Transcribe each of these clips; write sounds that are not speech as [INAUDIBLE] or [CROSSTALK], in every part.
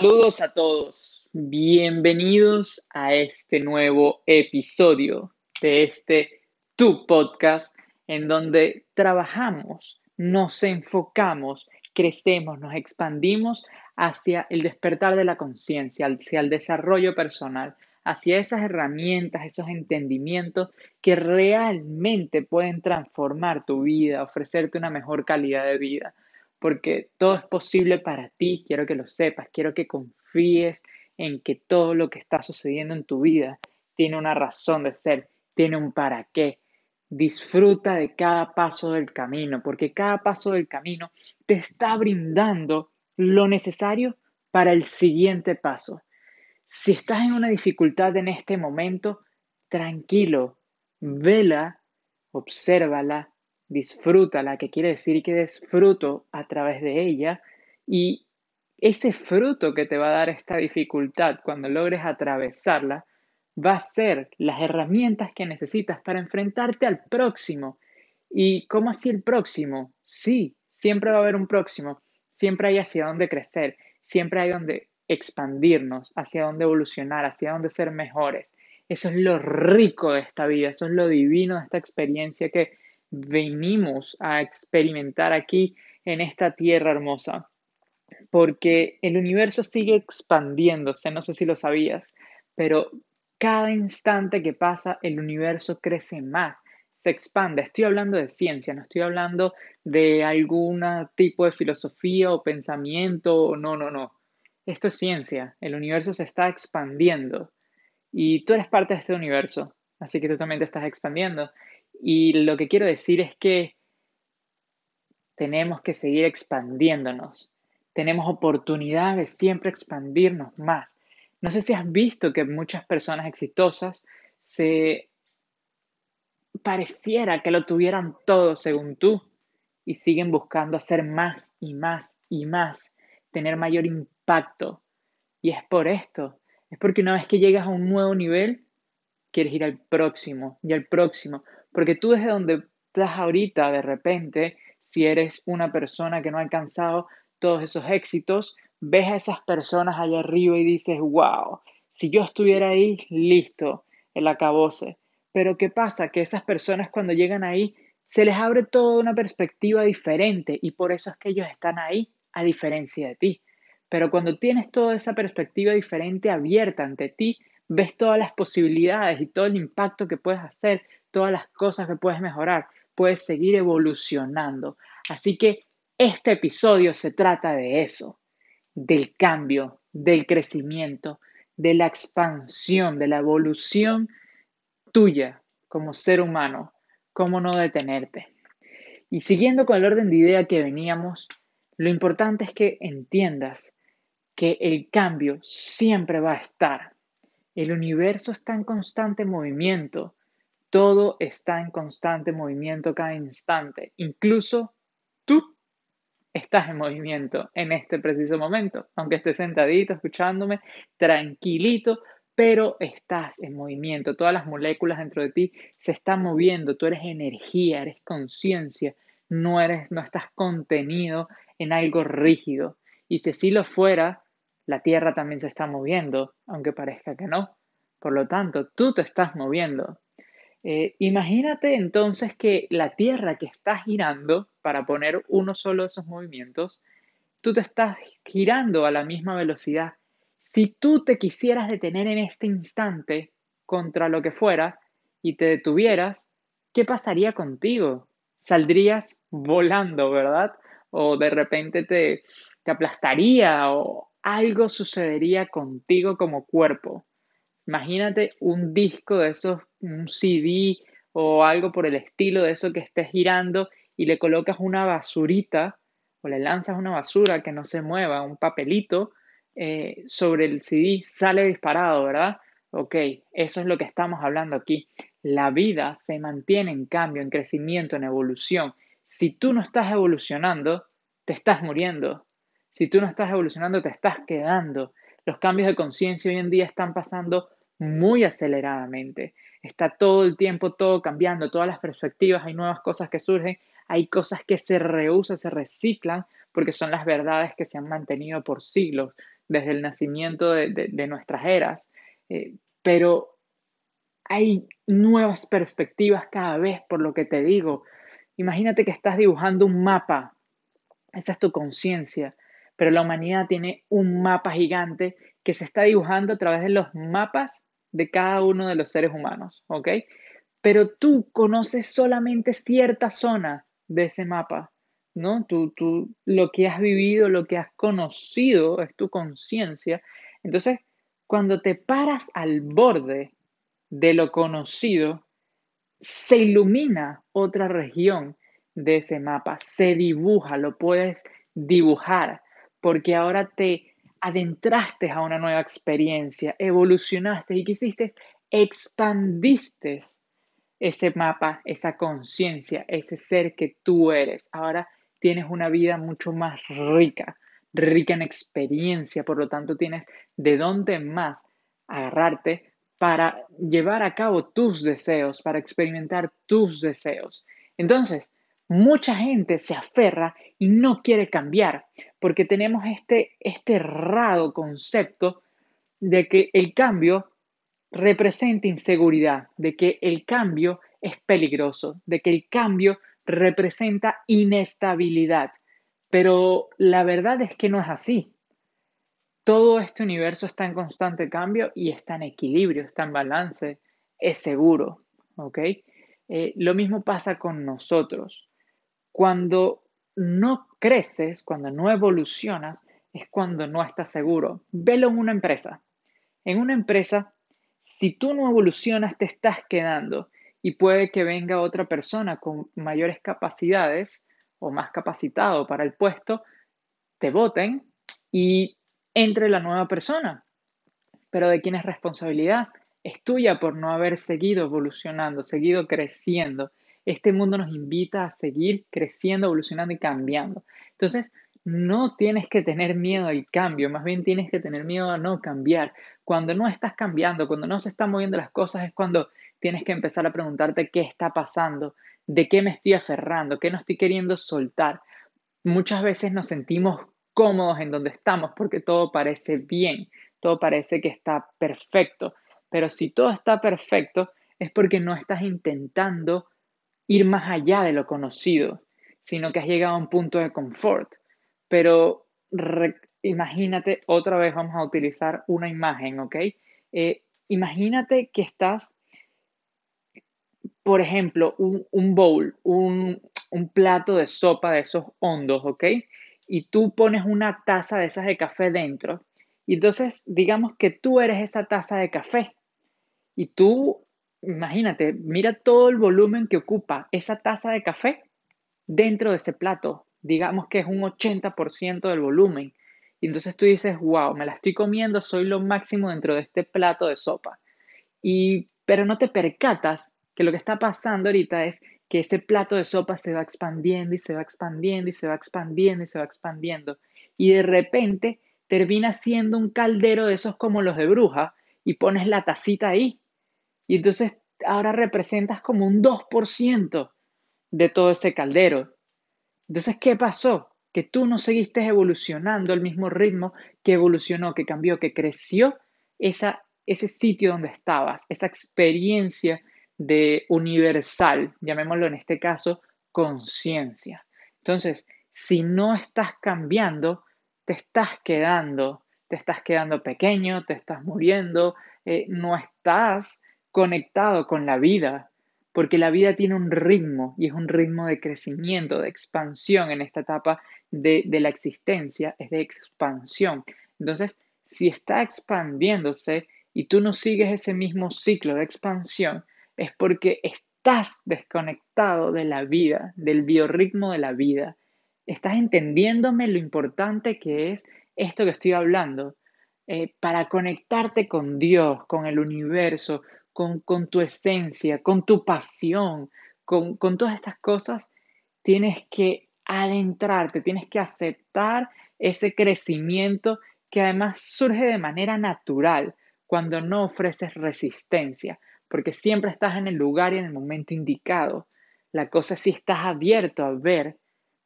Saludos a todos, bienvenidos a este nuevo episodio de este Tu Podcast en donde trabajamos, nos enfocamos, crecemos, nos expandimos hacia el despertar de la conciencia, hacia el desarrollo personal, hacia esas herramientas, esos entendimientos que realmente pueden transformar tu vida, ofrecerte una mejor calidad de vida porque todo es posible para ti, quiero que lo sepas, quiero que confíes en que todo lo que está sucediendo en tu vida tiene una razón de ser, tiene un para qué. Disfruta de cada paso del camino, porque cada paso del camino te está brindando lo necesario para el siguiente paso. Si estás en una dificultad en este momento, tranquilo, vela, obsérvala, disfrútala, que quiere decir que des fruto a través de ella y ese fruto que te va a dar esta dificultad cuando logres atravesarla va a ser las herramientas que necesitas para enfrentarte al próximo. ¿Y cómo así el próximo? Sí, siempre va a haber un próximo, siempre hay hacia dónde crecer, siempre hay donde expandirnos, hacia dónde evolucionar, hacia dónde ser mejores. Eso es lo rico de esta vida, eso es lo divino de esta experiencia que venimos a experimentar aquí en esta tierra hermosa. Porque el universo sigue expandiéndose, no sé si lo sabías, pero cada instante que pasa el universo crece más, se expande. Estoy hablando de ciencia, no estoy hablando de algún tipo de filosofía o pensamiento, no, no, no. Esto es ciencia, el universo se está expandiendo y tú eres parte de este universo, así que tú también te estás expandiendo. Y lo que quiero decir es que tenemos que seguir expandiéndonos. Tenemos oportunidad de siempre expandirnos más. No sé si has visto que muchas personas exitosas se pareciera que lo tuvieran todo según tú y siguen buscando hacer más y más y más, tener mayor impacto. Y es por esto, es porque una vez que llegas a un nuevo nivel, quieres ir al próximo y al próximo, porque tú desde donde estás ahorita, de repente, si eres una persona que no ha alcanzado todos esos éxitos, ves a esas personas allá arriba y dices, wow, si yo estuviera ahí, listo, el acabose. Pero ¿qué pasa? Que esas personas cuando llegan ahí, se les abre toda una perspectiva diferente y por eso es que ellos están ahí, a diferencia de ti. Pero cuando tienes toda esa perspectiva diferente abierta ante ti, ves todas las posibilidades y todo el impacto que puedes hacer, todas las cosas que puedes mejorar, puedes seguir evolucionando. Así que este episodio se trata de eso, del cambio, del crecimiento, de la expansión, de la evolución tuya como ser humano, cómo no detenerte. Y siguiendo con el orden de idea que veníamos, lo importante es que entiendas que el cambio siempre va a estar. El universo está en constante movimiento. Todo está en constante movimiento cada instante. Incluso tú estás en movimiento en este preciso momento. Aunque estés sentadito, escuchándome, tranquilito, pero estás en movimiento. Todas las moléculas dentro de ti se están moviendo. Tú eres energía, eres conciencia. No eres, no estás contenido en algo rígido. Y si así lo fuera, la Tierra también se está moviendo, aunque parezca que no. Por lo tanto, tú te estás moviendo. Eh, imagínate entonces que la Tierra que está girando, para poner uno solo de esos movimientos, tú te estás girando a la misma velocidad. Si tú te quisieras detener en este instante contra lo que fuera y te detuvieras, ¿qué pasaría contigo? Saldrías volando, ¿verdad? O de repente te, te aplastaría o algo sucedería contigo como cuerpo. Imagínate un disco de esos, un CD o algo por el estilo de eso que estés girando y le colocas una basurita o le lanzas una basura que no se mueva, un papelito eh, sobre el CD, sale disparado, ¿verdad? Ok, eso es lo que estamos hablando aquí. La vida se mantiene en cambio, en crecimiento, en evolución. Si tú no estás evolucionando, te estás muriendo. Si tú no estás evolucionando, te estás quedando. Los cambios de conciencia hoy en día están pasando muy aceleradamente. Está todo el tiempo todo cambiando, todas las perspectivas, hay nuevas cosas que surgen, hay cosas que se reusan, se reciclan, porque son las verdades que se han mantenido por siglos. desde el nacimiento de, nuestras eras, eh, pero hay nuevas perspectivas cada vez, por lo que te digo. Imagínate que estás dibujando un mapa, esa es tu conciencia, pero la humanidad tiene un mapa gigante que se está dibujando a través de los mapas de cada uno de los seres humanos, ¿ok? Pero tú conoces solamente cierta zona de ese mapa, ¿no? Tú, tú, lo que has vivido, lo que has conocido es tu conciencia. Entonces, cuando te paras al borde de lo conocido, se ilumina otra región de ese mapa, se dibuja, lo puedes dibujar, porque ahora te adentraste a una nueva experiencia, evolucionaste y quisiste, expandiste ese mapa, esa conciencia, ese ser que tú eres. Ahora tienes una vida mucho más rica, rica en experiencia, por lo tanto tienes de dónde más agarrarte para llevar a cabo tus deseos, para experimentar tus deseos. Entonces, mucha gente se aferra y no quiere cambiar porque tenemos este, este errado concepto de que el cambio representa inseguridad, de que el cambio es peligroso, de que el cambio representa inestabilidad. Pero la verdad es que no es así todo este universo está en constante cambio y está en equilibrio, está en balance, es seguro, ¿ok? Eh, lo mismo pasa con nosotros. Cuando no creces, cuando no evolucionas, es cuando no estás seguro. Velo en una empresa. En una empresa, si tú no evolucionas, te estás quedando y puede que venga otra persona con mayores capacidades o más capacitado para el puesto, te voten y entre la nueva persona. Pero ¿de quién es responsabilidad? Es tuya por no haber seguido evolucionando, seguido creciendo. Este mundo nos invita a seguir creciendo, evolucionando y cambiando. Entonces, no tienes que tener miedo al cambio, más bien tienes que tener miedo a no cambiar. Cuando no estás cambiando, cuando no se están moviendo las cosas, es cuando tienes que empezar a preguntarte qué está pasando, de qué me estoy aferrando, qué no estoy queriendo soltar. Muchas veces nos sentimos cómodos en donde estamos porque todo parece bien, todo parece que está perfecto. Pero si todo está perfecto es porque no estás intentando ir más allá de lo conocido, sino que has llegado a un punto de confort. Pero imagínate, otra vez vamos a utilizar una imagen, ¿ok? Eh, imagínate que estás, por ejemplo, un, bowl, un, un plato de sopa de esos hondos, ¿ok? y tú pones una taza de esas de café dentro. Y entonces, digamos que tú eres esa taza de café. Y tú, imagínate, mira todo el volumen que ocupa esa taza de café dentro de ese plato. Digamos que es un 80% del volumen. Y entonces tú dices, wow, me la estoy comiendo, soy lo máximo dentro de este plato de sopa. Y, pero no te percatas que lo que está pasando ahorita es que ese plato de sopa se va expandiendo y se va expandiendo y se va expandiendo y se va expandiendo. Y de repente termina siendo un caldero de esos como los de bruja y pones la tacita ahí. Y entonces ahora representas como un 2% de todo ese caldero. Entonces, ¿qué pasó? Que tú no seguiste evolucionando al mismo ritmo que evolucionó, que cambió, que creció esa, ese sitio donde estabas, esa experiencia de universal, llamémoslo en este caso, conciencia. Entonces, si no estás cambiando, te estás quedando, te estás quedando pequeño, te estás muriendo, eh, no estás conectado con la vida, porque la vida tiene un ritmo y es un ritmo de crecimiento, de expansión en esta etapa de, la existencia, es de expansión. Entonces, si está expandiéndose y tú no sigues ese mismo ciclo de expansión, es porque estás desconectado de la vida, del biorritmo de la vida. Estás entendiéndome lo importante que es esto que estoy hablando. Eh, para conectarte con Dios, con el universo, con, tu esencia, con tu pasión, con, con todas estas cosas, tienes que adentrarte, tienes que aceptar ese crecimiento que además surge de manera natural cuando no ofreces resistencia, porque siempre estás en el lugar y en el momento indicado. La cosa es si estás abierto a ver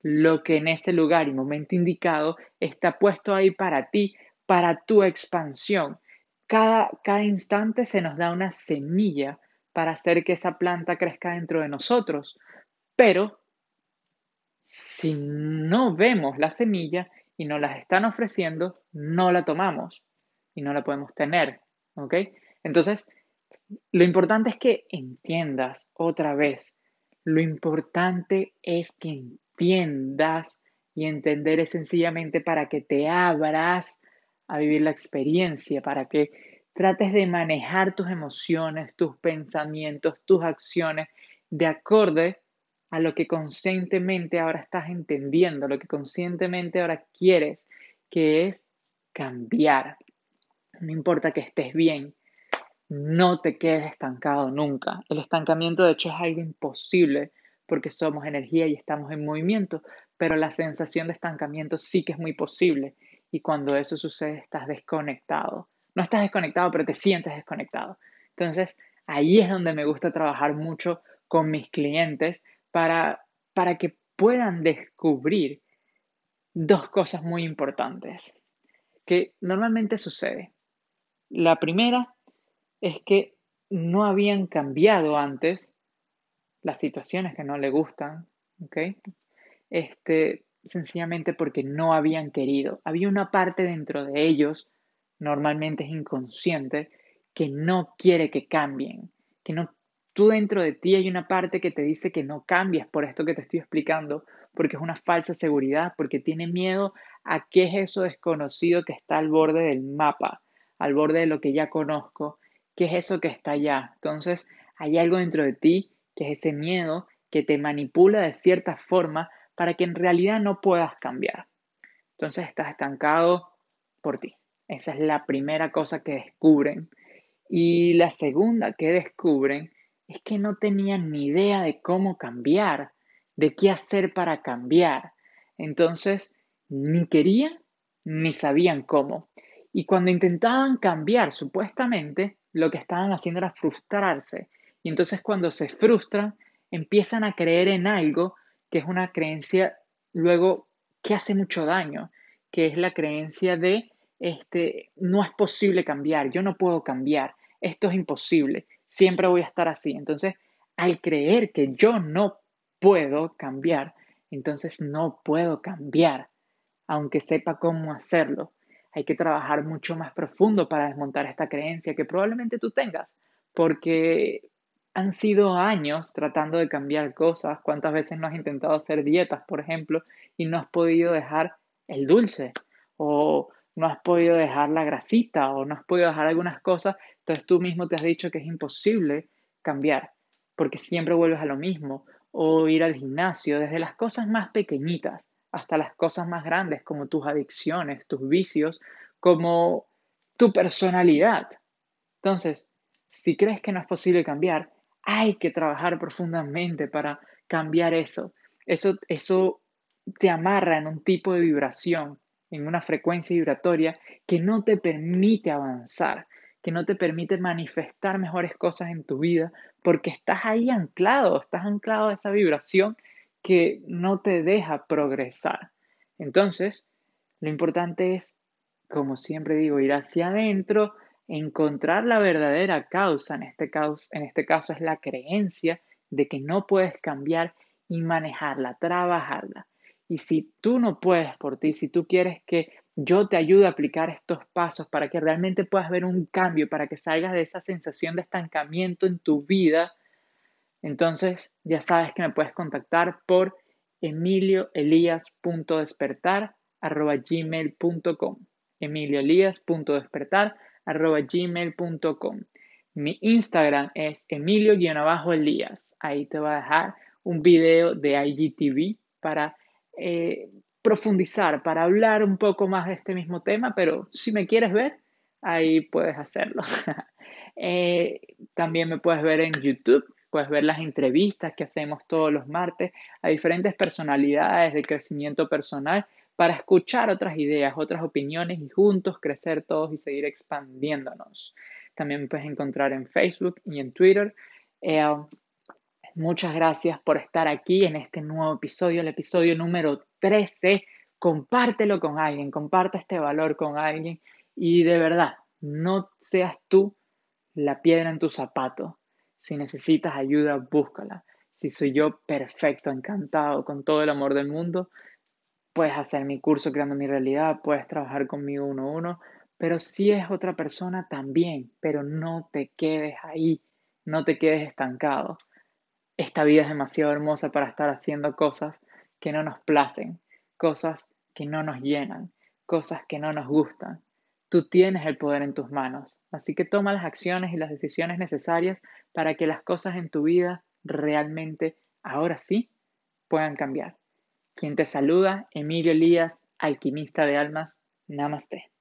lo que en ese lugar y momento indicado está puesto ahí para ti, para tu expansión. Cada, cada instante se nos da una semilla para hacer que esa planta crezca dentro de nosotros. Pero si no vemos la semilla y nos las están ofreciendo, no la tomamos y no la podemos tener. ¿Ok? Entonces, lo importante es que entiendas otra vez. Lo importante es que entiendas y entender es sencillamente para que te abras a vivir la experiencia, para que trates de manejar tus emociones, tus pensamientos, tus acciones de acorde a lo que conscientemente ahora estás entendiendo, lo que conscientemente ahora quieres, que es cambiar. No importa que estés bien, no te quedes estancado nunca. El estancamiento de hecho es algo imposible porque somos energía y estamos en movimiento, pero la sensación de estancamiento sí que es muy posible y cuando eso sucede estás desconectado. No estás desconectado, pero te sientes desconectado. Entonces, ahí es donde me gusta trabajar mucho con mis clientes para, para que puedan descubrir dos cosas muy importantes que normalmente sucede. La primera es que no habían cambiado antes las situaciones que no le gustan. Este, sencillamente porque no habían querido. Había una parte dentro de ellos, normalmente es inconsciente, que no quiere que cambien, que no tú dentro de ti hay una parte que te dice que no cambies por esto que te estoy explicando, porque es una falsa seguridad, porque tiene miedo a qué es eso desconocido que está al borde del mapa, al borde de lo que ya conozco, qué es eso que está allá. Entonces, hay algo dentro de ti que es ese miedo que te manipula de cierta forma para que en realidad no puedas cambiar. Entonces estás estancado por ti. Esa es la primera cosa que descubren. Y la segunda que descubren es que no tenían ni idea de cómo cambiar, de qué hacer para cambiar. Entonces, ni querían ni sabían cómo. Y cuando intentaban cambiar, supuestamente, lo que estaban haciendo era frustrarse. Y entonces cuando se frustran, empiezan a creer en algo que es una creencia luego que hace mucho daño, que es la creencia de este, no es posible cambiar, yo no puedo cambiar, esto es imposible, siempre voy a estar así. Entonces, al creer que yo no puedo cambiar, entonces no puedo cambiar, aunque sepa cómo hacerlo. Hay que trabajar mucho más profundo para desmontar esta creencia que probablemente tú tengas, porque han sido años tratando de cambiar cosas. ¿Cuántas veces no has intentado hacer dietas, por ejemplo, y no has podido dejar el dulce? O no has podido dejar la grasita, o no has podido dejar algunas cosas. Entonces tú mismo te has dicho que es imposible cambiar, porque siempre vuelves a lo mismo. O ir al gimnasio, desde las cosas más pequeñitas hasta las cosas más grandes, como tus adicciones, tus vicios, como tu personalidad. Entonces, si crees que no es posible cambiar, hay que trabajar profundamente para cambiar eso. Eso, eso te amarra en un tipo de vibración, en una frecuencia vibratoria que no te permite avanzar, que no te permite manifestar mejores cosas en tu vida, porque estás ahí anclado, estás anclado a esa vibración que no te deja progresar. Entonces, lo importante es, como siempre digo, ir hacia adentro, encontrar la verdadera causa, en este, caso, en este caso es la creencia de que no puedes cambiar y manejarla, trabajarla. Y si tú no puedes por ti, si tú quieres que yo te ayude a aplicar estos pasos para que realmente puedas ver un cambio, para que salgas de esa sensación de estancamiento en tu vida, entonces ya sabes que me puedes contactar por emilioelias.despertar.gmail.com emilioelias.despertar arroba gmail.com. Mi Instagram es emilio-elías. Ahí te voy a dejar un video de IGTV para eh, profundizar, para hablar un poco más de este mismo tema, pero si me quieres ver, ahí puedes hacerlo. [LAUGHS] Eh, también me puedes ver en YouTube, puedes ver las entrevistas que hacemos todos los martes a diferentes personalidades de crecimiento personal para escuchar otras ideas, otras opiniones y juntos crecer todos y seguir expandiéndonos. También me puedes encontrar en Facebook y en Twitter. Eh, muchas gracias por estar aquí en este nuevo episodio, el episodio número 13. Compártelo con alguien, comparte este valor con alguien Y de verdad, no seas tú la piedra en tu zapato. Si necesitas ayuda, búscala. Si soy yo, perfecto, encantado, con todo el amor del mundo. Puedes hacer mi curso creando mi realidad, puedes trabajar conmigo uno a uno, pero si es otra persona también, pero no te quedes ahí, no te quedes estancado. Esta vida es demasiado hermosa para estar haciendo cosas que no nos placen, cosas que no nos llenan, cosas que no nos gustan. Tú tienes el poder en tus manos, así que toma las acciones y las decisiones necesarias para que las cosas en tu vida realmente, ahora sí, puedan cambiar. Quien te saluda, Emilio Elías, alquimista de almas, Namaste.